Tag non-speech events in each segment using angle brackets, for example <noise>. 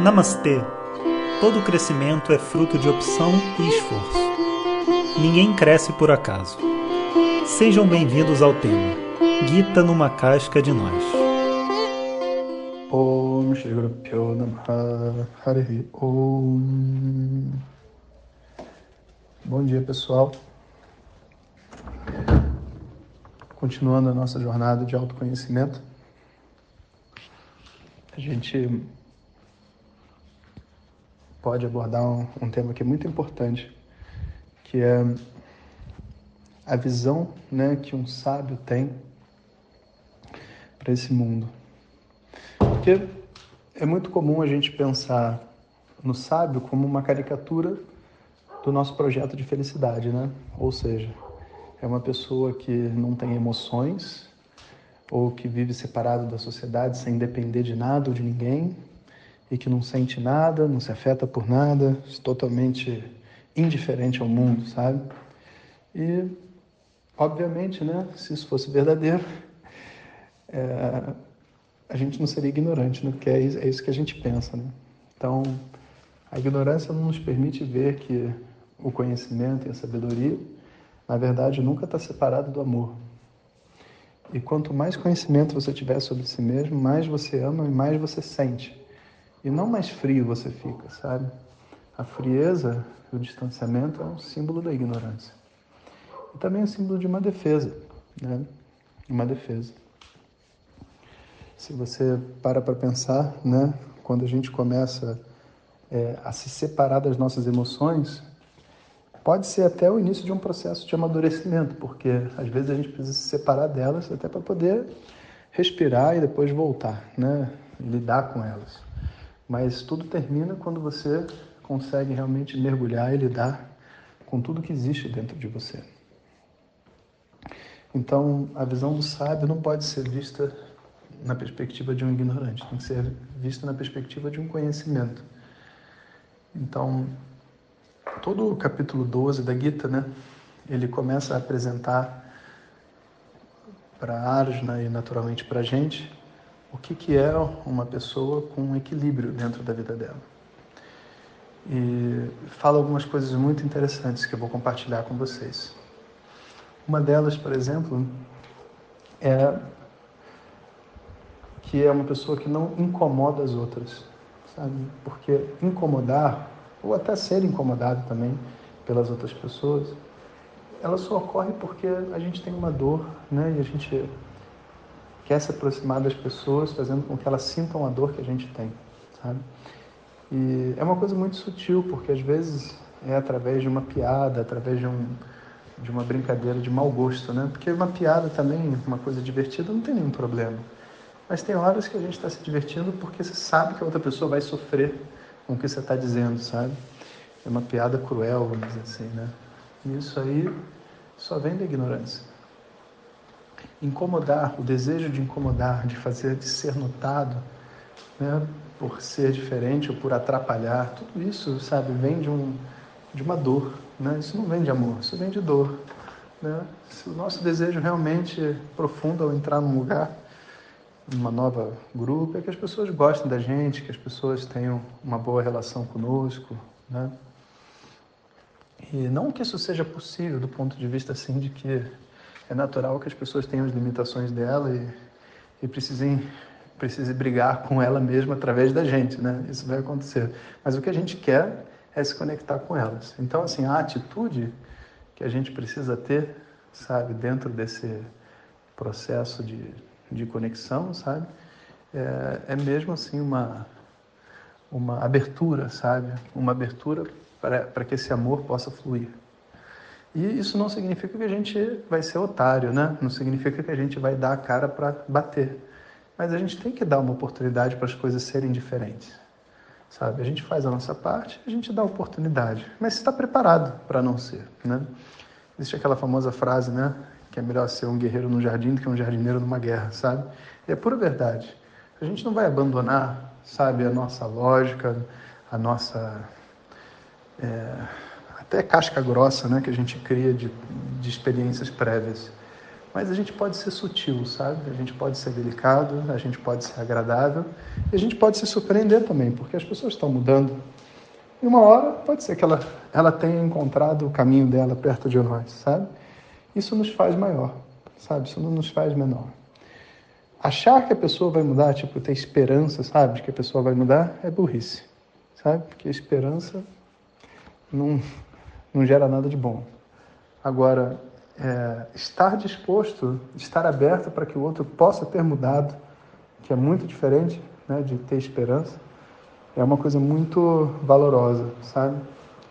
Namastê! Todo crescimento é fruto de opção e esforço. Ninguém cresce por acaso. Sejam bem-vindos ao tema Gita numa casca de nós. Bom dia pessoal Continuando a nossa jornada de autoconhecimento a gente pode abordar um, um tema que é muito importante, que é a visão né, que um sábio tem para esse mundo. Porque é muito comum a gente pensar no sábio como uma caricatura do nosso projeto de felicidade, né? Ou seja, é uma pessoa que não tem emoções ou que vive separado da sociedade sem depender de nada ou de ninguém e que não sente nada, não se afeta por nada, totalmente indiferente ao mundo, sabe? E, obviamente, né, se isso fosse verdadeiro, <laughs> é, a gente não seria ignorante, né? Porque é isso, é isso que a gente pensa, né? Então, a ignorância não nos permite ver que o conhecimento e a sabedoria, na verdade, nunca está separado do amor. E quanto mais conhecimento você tiver sobre si mesmo, mais você ama e mais você sente. E não mais frio você fica, sabe? A frieza o distanciamento é um símbolo da ignorância. E também é um símbolo de uma defesa, né? Uma defesa. Se você para para pensar, né? Quando a gente começa é, a se separar das nossas emoções, pode ser até o início de um processo de amadurecimento, porque às vezes a gente precisa se separar delas até para poder respirar e depois voltar, né? E lidar com elas. Mas tudo termina quando você consegue realmente mergulhar e lidar com tudo que existe dentro de você. Então, a visão do sábio não pode ser vista na perspectiva de um ignorante, tem que ser vista na perspectiva de um conhecimento. Então, todo o capítulo 12 da Gita, né, ele começa a apresentar para Arjuna e naturalmente para a gente o que, que é uma pessoa com um equilíbrio dentro da vida dela. E fala algumas coisas muito interessantes que eu vou compartilhar com vocês. Uma delas, por exemplo, é que é uma pessoa que não incomoda as outras, sabe? Porque incomodar, ou até ser incomodado também pelas outras pessoas, ela só ocorre porque a gente tem uma dor, né? E a gente quer se aproximar das pessoas, fazendo com que elas sintam a dor que a gente tem, sabe? E é uma coisa muito sutil, porque às vezes é através de uma piada, através de, um, de uma brincadeira de mau gosto, né? Porque uma piada também, uma coisa divertida, não tem nenhum problema. Mas tem horas que a gente está se divertindo porque você sabe que a outra pessoa vai sofrer com o que você está dizendo, sabe? É uma piada cruel, vamos dizer assim, né? E isso aí só vem da ignorância incomodar, o desejo de incomodar, de fazer, de ser notado, né, por ser diferente ou por atrapalhar, tudo isso, sabe, vem de, um, de uma dor, né? Isso não vem de amor, isso vem de dor, né? Se o nosso desejo realmente profundo ao entrar num lugar, numa nova grupo, é que as pessoas gostem da gente, que as pessoas tenham uma boa relação conosco, né? E não que isso seja possível do ponto de vista assim de que é natural que as pessoas tenham as limitações dela e, e precisem precise brigar com ela mesma através da gente, né? Isso vai acontecer. Mas o que a gente quer é se conectar com elas. Então, assim, a atitude que a gente precisa ter, sabe, dentro desse processo de, de conexão, sabe, é, é mesmo assim uma uma abertura, sabe, uma abertura para que esse amor possa fluir. E isso não significa que a gente vai ser otário, né? Não significa que a gente vai dar a cara para bater. Mas a gente tem que dar uma oportunidade para as coisas serem diferentes. Sabe? A gente faz a nossa parte, a gente dá a oportunidade. Mas está preparado para não ser, né? Existe aquela famosa frase, né? Que é melhor ser um guerreiro no jardim do que um jardineiro numa guerra, sabe? E é pura verdade. A gente não vai abandonar, sabe, a nossa lógica, a nossa. É até casca grossa né, que a gente cria de, de experiências prévias. Mas a gente pode ser sutil, sabe? A gente pode ser delicado, a gente pode ser agradável e a gente pode se surpreender também, porque as pessoas estão mudando. E uma hora pode ser que ela, ela tenha encontrado o caminho dela perto de nós, sabe? Isso nos faz maior, sabe? Isso não nos faz menor. Achar que a pessoa vai mudar, tipo, ter esperança, sabe, de que a pessoa vai mudar, é burrice, sabe? Porque a esperança não, não gera nada de bom. Agora, é, estar disposto, estar aberto para que o outro possa ter mudado, que é muito diferente né, de ter esperança, é uma coisa muito valorosa, sabe?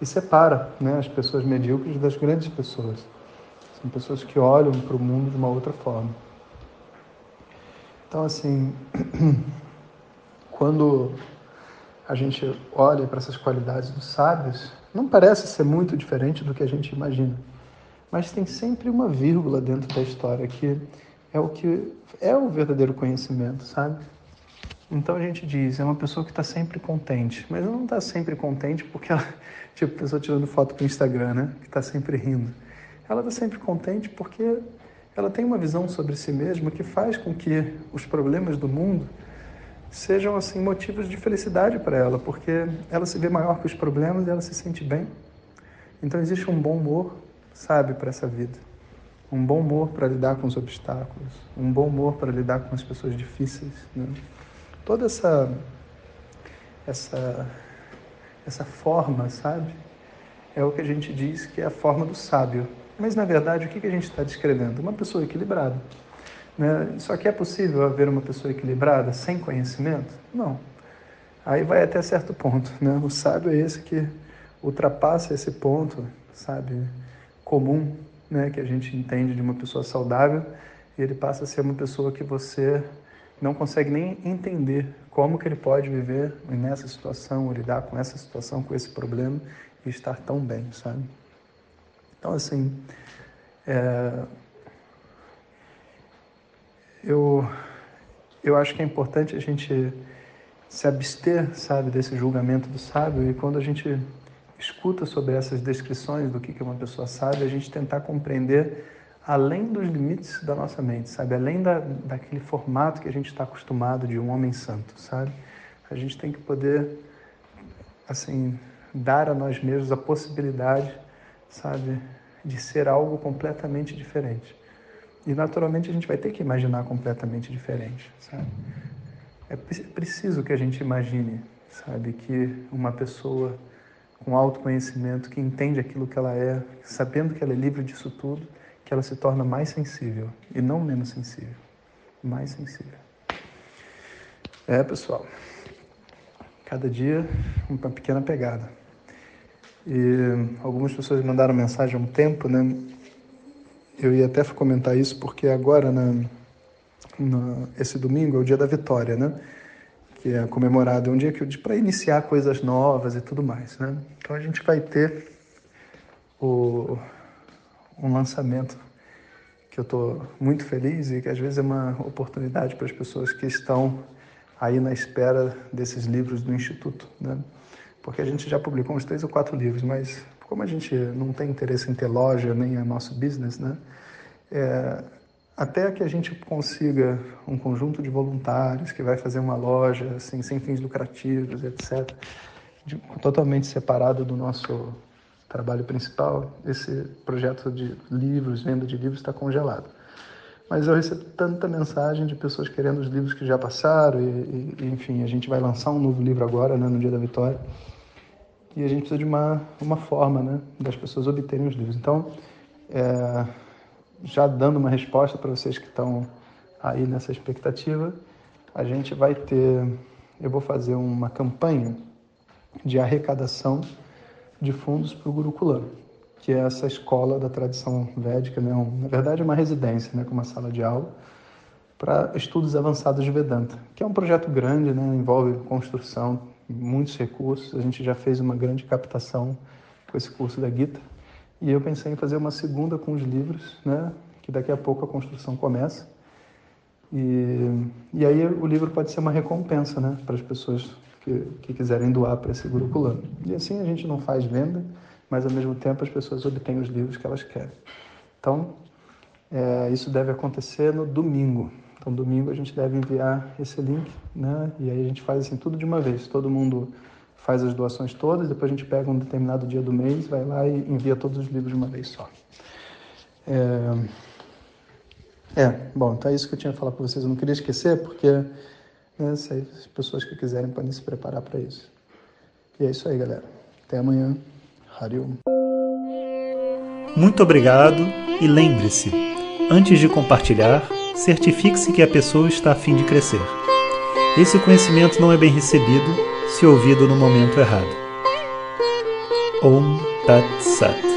E separa né, as pessoas medíocres das grandes pessoas. São pessoas que olham para o mundo de uma outra forma. Então, assim, <clears throat> quando a gente olha para essas qualidades dos sábios, não parece ser muito diferente do que a gente imagina. Mas tem sempre uma vírgula dentro da história que é o que é o verdadeiro conhecimento, sabe? Então a gente diz, é uma pessoa que está sempre contente, mas não está sempre contente porque ela, <laughs> tipo, pessoa tirando foto para o Instagram, né? Que está sempre rindo. Ela está sempre contente porque ela tem uma visão sobre si mesma que faz com que os problemas do mundo sejam assim motivos de felicidade para ela, porque ela se vê maior que os problemas e ela se sente bem. Então existe um bom humor, sabe, para essa vida. Um bom humor para lidar com os obstáculos, um bom humor para lidar com as pessoas difíceis. Né? Toda essa essa essa forma, sabe, é o que a gente diz que é a forma do sábio. Mas, na verdade, o que a gente está descrevendo? Uma pessoa equilibrada. Né? Só que é possível haver uma pessoa equilibrada sem conhecimento? Não. Aí vai até certo ponto. Né? O sábio é esse que ultrapassa esse ponto, sabe, comum, né, que a gente entende de uma pessoa saudável, e ele passa a ser uma pessoa que você não consegue nem entender como que ele pode viver nessa situação, ou lidar com essa situação, com esse problema e estar tão bem, sabe? Então, assim, é, eu, eu acho que é importante a gente se abster, sabe, desse julgamento do sábio e quando a gente escuta sobre essas descrições do que é uma pessoa sábia, a gente tentar compreender além dos limites da nossa mente, sabe, além da, daquele formato que a gente está acostumado de um homem santo, sabe? A gente tem que poder, assim, dar a nós mesmos a possibilidade sabe, de ser algo completamente diferente. E naturalmente a gente vai ter que imaginar completamente diferente, sabe? É preciso que a gente imagine, sabe, que uma pessoa com autoconhecimento, que entende aquilo que ela é, sabendo que ela é livre disso tudo, que ela se torna mais sensível e não menos sensível, mais sensível. É, pessoal. Cada dia uma pequena pegada. E algumas pessoas mandaram mensagem há um tempo, né? Eu ia até comentar isso porque agora, na, na, esse domingo, é o dia da vitória, né? Que é comemorado, é um dia que para iniciar coisas novas e tudo mais, né? Então a gente vai ter o, um lançamento que eu estou muito feliz e que às vezes é uma oportunidade para as pessoas que estão aí na espera desses livros do Instituto, né? porque a gente já publicou uns três ou quatro livros, mas como a gente não tem interesse em ter loja nem é nosso business, né? É, até que a gente consiga um conjunto de voluntários que vai fazer uma loja assim sem fins lucrativos, etc, de, totalmente separado do nosso trabalho principal, esse projeto de livros, venda de livros está congelado. Mas eu recebo tanta mensagem de pessoas querendo os livros que já passaram e, e enfim, a gente vai lançar um novo livro agora, né, no dia da vitória. E a gente precisa de uma, uma forma, né, das pessoas obterem os livros. Então, é, já dando uma resposta para vocês que estão aí nessa expectativa, a gente vai ter, eu vou fazer uma campanha de arrecadação de fundos para o Gurukulam que é essa escola da tradição védica, né? na verdade é uma residência, né? com uma sala de aula, para estudos avançados de Vedanta, que é um projeto grande, né? envolve construção, muitos recursos, a gente já fez uma grande captação com esse curso da Gita, e eu pensei em fazer uma segunda com os livros, né? que daqui a pouco a construção começa, e, e aí o livro pode ser uma recompensa né? para as pessoas que, que quiserem doar para esse grupo lá. E assim a gente não faz venda, mas ao mesmo tempo as pessoas obtêm os livros que elas querem. Então, É, isso deve acontecer no domingo. Então, domingo a gente deve enviar esse link, né? E aí a gente faz assim tudo de uma vez. Todo mundo faz as doações todas, depois a gente pega um determinado dia do mês, vai lá e envia todos os livros de uma vez só. É, é bom, então é isso que eu tinha que falar para vocês. Eu não queria esquecer, porque né, as pessoas que quiserem podem se preparar para isso. E é isso aí, galera. Até amanhã. Hariom. Muito obrigado e lembre-se, antes de compartilhar, certifique-se que a pessoa está a fim de crescer. Esse conhecimento não é bem recebido se ouvido no momento errado. Om Tat Sat.